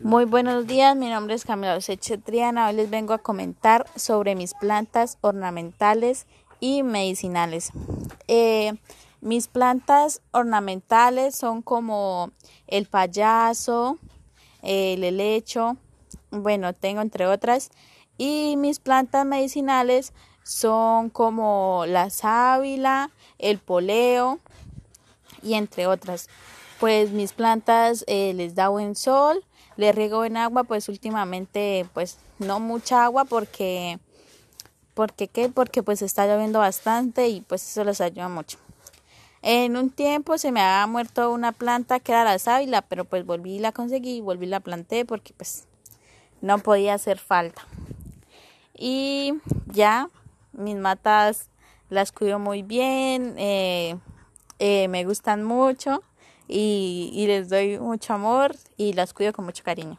Muy buenos días, mi nombre es Camila Triana. Hoy les vengo a comentar sobre mis plantas ornamentales y medicinales. Eh, mis plantas ornamentales son como el payaso, el helecho, bueno, tengo entre otras. Y mis plantas medicinales son como la sábila, el poleo y entre otras. Pues mis plantas eh, les da buen sol, les riego en agua, pues últimamente pues no mucha agua porque porque qué? Porque pues está lloviendo bastante y pues eso les ayuda mucho. En un tiempo se me había muerto una planta que era la sábila, pero pues volví y la conseguí, volví y la planté porque pues no podía hacer falta. Y ya mis matas las cuido muy bien, eh, eh, me gustan mucho y, y les doy mucho amor y las cuido con mucho cariño.